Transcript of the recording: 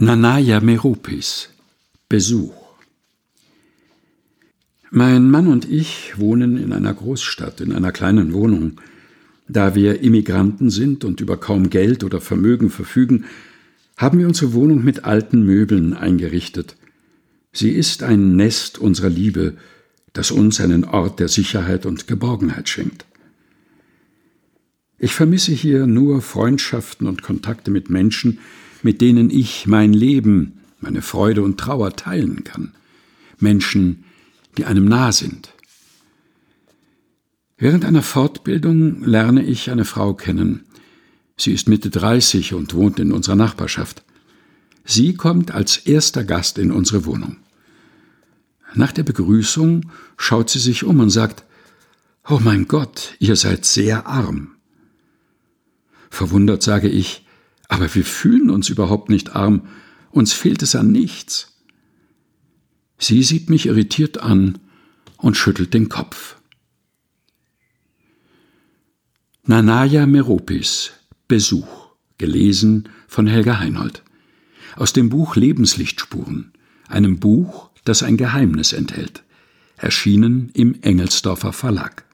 Nanaya Meropis Besuch Mein Mann und ich wohnen in einer Großstadt, in einer kleinen Wohnung. Da wir Immigranten sind und über kaum Geld oder Vermögen verfügen, haben wir unsere Wohnung mit alten Möbeln eingerichtet. Sie ist ein Nest unserer Liebe, das uns einen Ort der Sicherheit und Geborgenheit schenkt. Ich vermisse hier nur Freundschaften und Kontakte mit Menschen, mit denen ich mein Leben, meine Freude und Trauer teilen kann. Menschen, die einem nah sind. Während einer Fortbildung lerne ich eine Frau kennen. Sie ist Mitte 30 und wohnt in unserer Nachbarschaft. Sie kommt als erster Gast in unsere Wohnung. Nach der Begrüßung schaut sie sich um und sagt, Oh mein Gott, ihr seid sehr arm. Verwundert sage ich, aber wir fühlen uns überhaupt nicht arm, uns fehlt es an nichts. Sie sieht mich irritiert an und schüttelt den Kopf. Nanaya Meropis Besuch, gelesen von Helga Heinold. Aus dem Buch Lebenslichtspuren, einem Buch, das ein Geheimnis enthält, erschienen im Engelsdorfer Verlag.